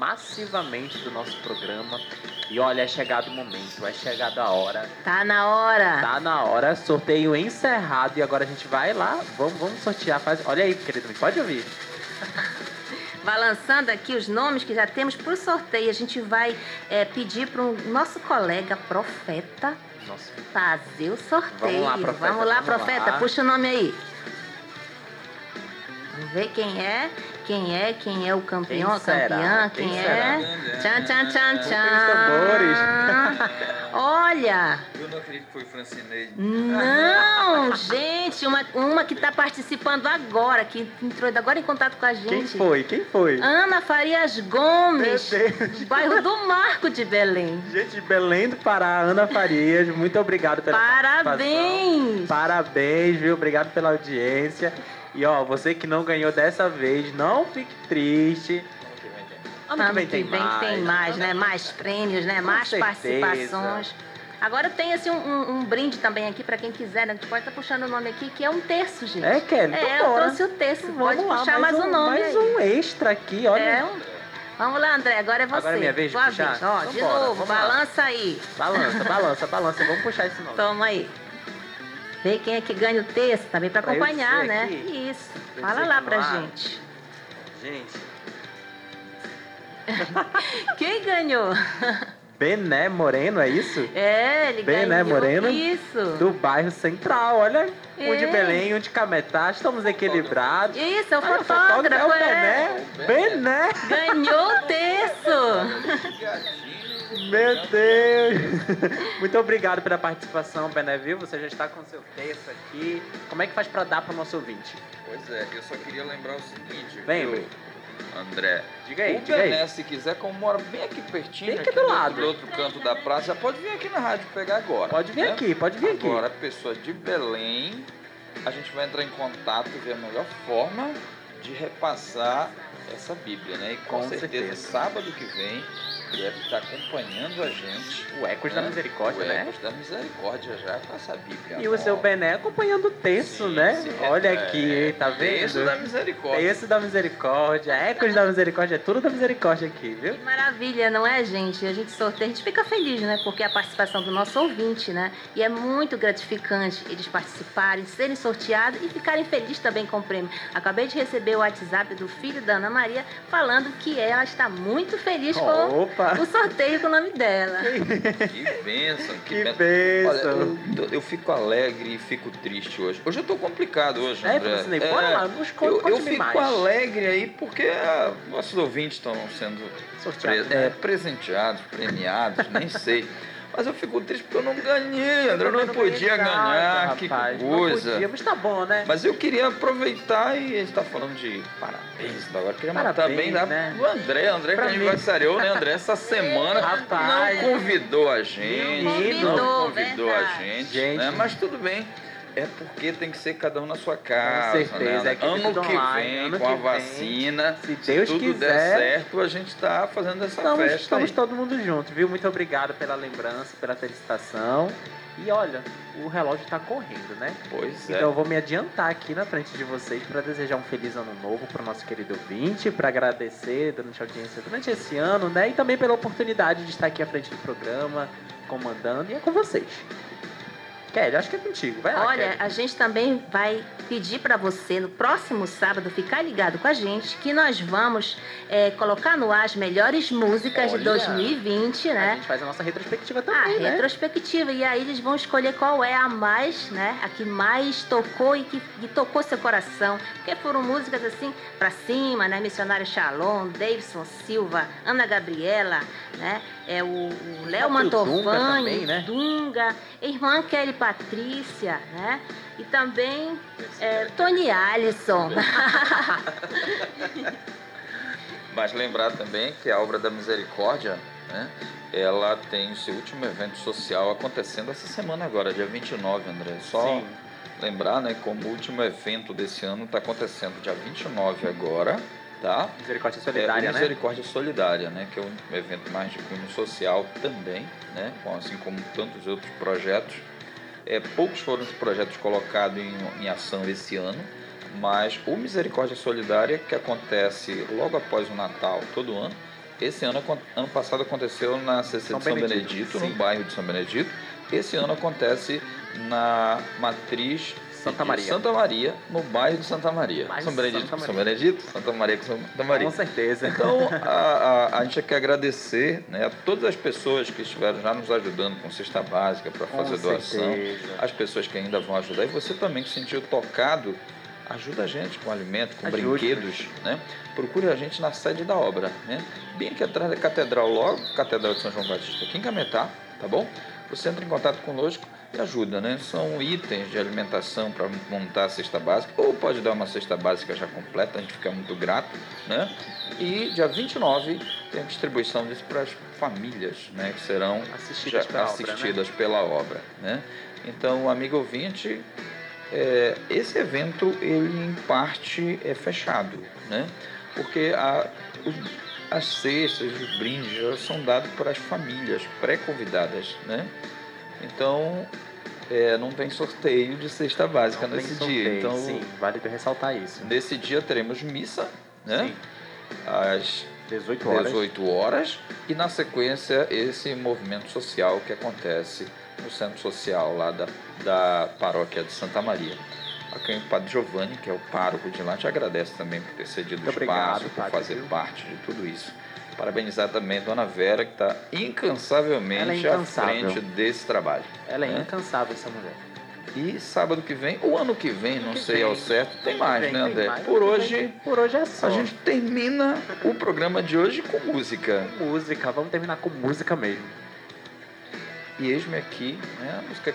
massivamente do nosso programa. E olha, é chegado o momento, é chegada a hora. Tá na hora. Tá na hora, sorteio encerrado e agora a gente vai lá, vamos, vamos sortear. Faz... Olha aí, querido, pode ouvir. Vai lançando aqui os nomes que já temos para o sorteio. A gente vai é, pedir para o nosso colega profeta Nossa. fazer o sorteio. Vamos lá, profeta, Vamos lá, vamos profeta. lá. Puxa o nome aí. Vamos ver quem é. Quem é, quem é o campeão, Quem a campeã, Quem quem, será? é. Tchan, tchan, tchan, tchan. Olha, Eu não acredito que foi Francineide. não, gente, uma, uma que está participando agora, que entrou agora em contato com a gente. Quem foi? Quem foi? Ana Farias Gomes, do bairro do Marco de Belém. Gente de Belém do Pará, Ana Farias, muito obrigado pela participação. Parabéns! Parabéns, viu? Obrigado pela audiência. E ó, você que não ganhou dessa vez, não fique triste. Ano que vem tem mais. tem mais, né? Mais prêmios, né? Com mais certeza. participações. Agora tem assim um, um- um brinde também aqui pra quem quiser, né? A gente pode estar puxando o nome aqui, que é um terço, gente. É, Kelly? É, então eu bora. trouxe o terço. Vamos Pode lá, puxar mais, um nome Mais aí. um extra aqui, olha. É um- Vamos lá, André, agora é você. Agora é minha vez de puxar? vez. Ó, Então de novo, lá. balança aí. Balança, balança, balança. Vamos puxar esse nome. Toma aí. Vê quem é que ganha o texto também eu acompanhar, né? aqui? Isso. Fala lá pra ar? gente. Gente, Quem ganhou? Bené Moreno, é isso? É, ele Bené ganhou. Moreno? Isso. Do bairro Central, olha. Um de É. Belém, um de Cametá. Estamos equilibrados. Isso, é o Olha, fotógrafo. é o é. Bené. Bené. Ganhou o terço. Meu Deus! Muito obrigado pela participação, Benevil. Você já está com seu texto aqui. Como é que faz para dar para o nosso ouvinte? Pois é, eu só queria lembrar o seguinte, Vem, viu, vem. André. Diga aí, o diga aí. Bené, se quiser, como mora bem aqui pertinho, Bem aqui do do, lado. do outro canto da praça, já pode vir aqui na rádio pegar agora. Pode vir né? aqui, pode vir aqui. Agora, a pessoa de Belém, a gente vai entrar em contato e ver a melhor forma de repassar essa Bíblia, né? E com, Com certeza, certeza. sábado que vem, deve estar acompanhando a gente. O Ecos da né? Misericórdia, o né? Ecos da Misericórdia já com essa Bíblia. E o seu. Bené acompanhando o texto, Sim, né? sim, Olha é, aqui, tá Texto vendo? da Misericórdia. Texto da Misericórdia, Ecos da Misericórdia, é tudo da Misericórdia aqui, viu? Que maravilha, não é, gente? A gente sorteia, a gente fica feliz, né? Porque é a participação do nosso ouvinte, né? E é muito gratificante eles participarem, serem sorteados e ficarem felizes também com o prêmio. Acabei de receber o WhatsApp do filho da Ana Maria falando que ela está muito feliz com Opa! o sorteio com o nome dela. Que bênção, que, Que bênção. Olha, bênção! eu, eu fico alegre e fico triste hoje. Hoje eu tô complicado hoje, É, André. Francinei, bora lá, nos conta, eu, eu fico mais. alegre aí porque ah, nossos ouvintes estão sendo Sorteado, pre- né? é, presenteados, premiados, nem sei. Mas eu fico triste porque eu não ganhei, André. Eu não também podia nada, ganhar, que rapaz, Não coisa. podia, mas tá bom, né? Mas eu queria aproveitar e a gente tá falando de parabéns agora. Queria Parabéns, também dar né? o André, André que Pra mim. aniversariou, né, André? Essa semana Rapaz. não convidou a gente. Menino. não convidou a verdade. gente, Gente. né? Mas tudo bem. É porque tem que ser cada um na sua casa. certeza, né? é que Ano tudo que online, vem, ano com que a vem, vacina, se Deus tudo quiser. der certo, a gente tá fazendo essa Estamos, festa. estamos aí. todo mundo junto, viu? Muito obrigado pela lembrança, pela felicitação. E olha, o relógio tá correndo, né? Pois é. Então eu vou me adiantar aqui na frente de vocês para desejar um feliz ano novo para o nosso querido ouvinte, para agradecer durante a audiência durante esse ano, né? E também pela oportunidade de estar aqui à frente do programa, comandando, e é com vocês. Kelly, acho que é contigo. Vai lá, Olha, Kelly. a gente também vai pedir para você no próximo sábado ficar ligado com a gente que nós vamos é, colocar no ar as melhores músicas de Olha. 2020, A né? gente faz a nossa retrospectiva A também, né? retrospectiva. E aí eles vão escolher qual é a mais, né? A que mais tocou e que, que tocou seu coração. Porque foram músicas assim, pra cima, né? Missionário Shalom, Davidson Silva, Ana Gabriela, né? É o, Léo Próprio Dunga Mantovani, também, né? Dunga, irmã Kelly Patrícia, né? E também é, Tony Allison. Mas lembrar também que a obra da Misericórdia, né, ela tem o seu último evento social acontecendo essa semana agora, dia 29, André. Só Sim. lembrar, né, como o último evento desse ano está acontecendo dia 29 agora, tá? Misericórdia É, Solidária, o né? Misericórdia Solidária, né, que é um evento mais de cunho social também, né, com- assim como tantos outros projetos. É, poucos foram os projetos colocados em, em ação esse ano, mas o Misericórdia Solidária, que acontece logo após o Natal todo ano, Esse ano, ano passado aconteceu na CC São de São Benedito, Benedito no bairro de São Benedito. Esse ano acontece na matriz Santa Maria. Santa Maria, no bairro de Santa Maria. São Benedito, Santa São Benedito, Santa Maria com Santa Maria. Com certeza. Então, a, a, a, gente quer agradecer né, a todas as pessoas que estiveram já nos ajudando com cesta básica para fazer com doação, certeza. as pessoas que ainda vão ajudar, e você também que se sentiu tocado, ajuda a gente com alimento, com Ajude. brinquedos, né? Procure a gente na sede da obra, né? Bem aqui atrás da catedral, logo, Catedral de São João Batista, aqui em Cametá, tá bom? Você entra em contato conosco e ajuda, né? São itens de alimentação para montar a cesta básica, ou pode dar uma cesta básica já completa, a gente fica muito grato, né? E dia 29 tem a distribuição disso para as famílias, né? Que serão assistidas, pela, assistidas obra, né? pela obra, né? Então, amigo ouvinte, é, esse evento, ele em parte é fechado, né? Porque a, os, as cestas, os brindes já são dados para as famílias pré-convidadas, né? Então, é, não tem sorteio de cesta básica não nesse sorteio, dia. Então, sim, vale ressaltar isso. Nesse dia teremos missa, né? Sim. Às 18 horas. 18 horas. E na sequência, esse movimento social que acontece no centro social lá da, da paróquia de Santa Maria. Aqui o Padre Giovanni, que é o pároco de lá, te agradece também por ter cedido o espaço, por padre, fazer viu? parte de tudo isso. Parabenizar também a Dona Vera, que está incansavelmente é à frente desse trabalho. Ela é né? incansável, essa mulher. E sábado que vem, o ano que vem, não que sei vem. ao certo, tem mais, vem, né, André? Mais. Por hoje, vem, por hoje é só. A gente termina o programa de hoje com música. música, vamos terminar com música mesmo. E eis-me aqui, né, a música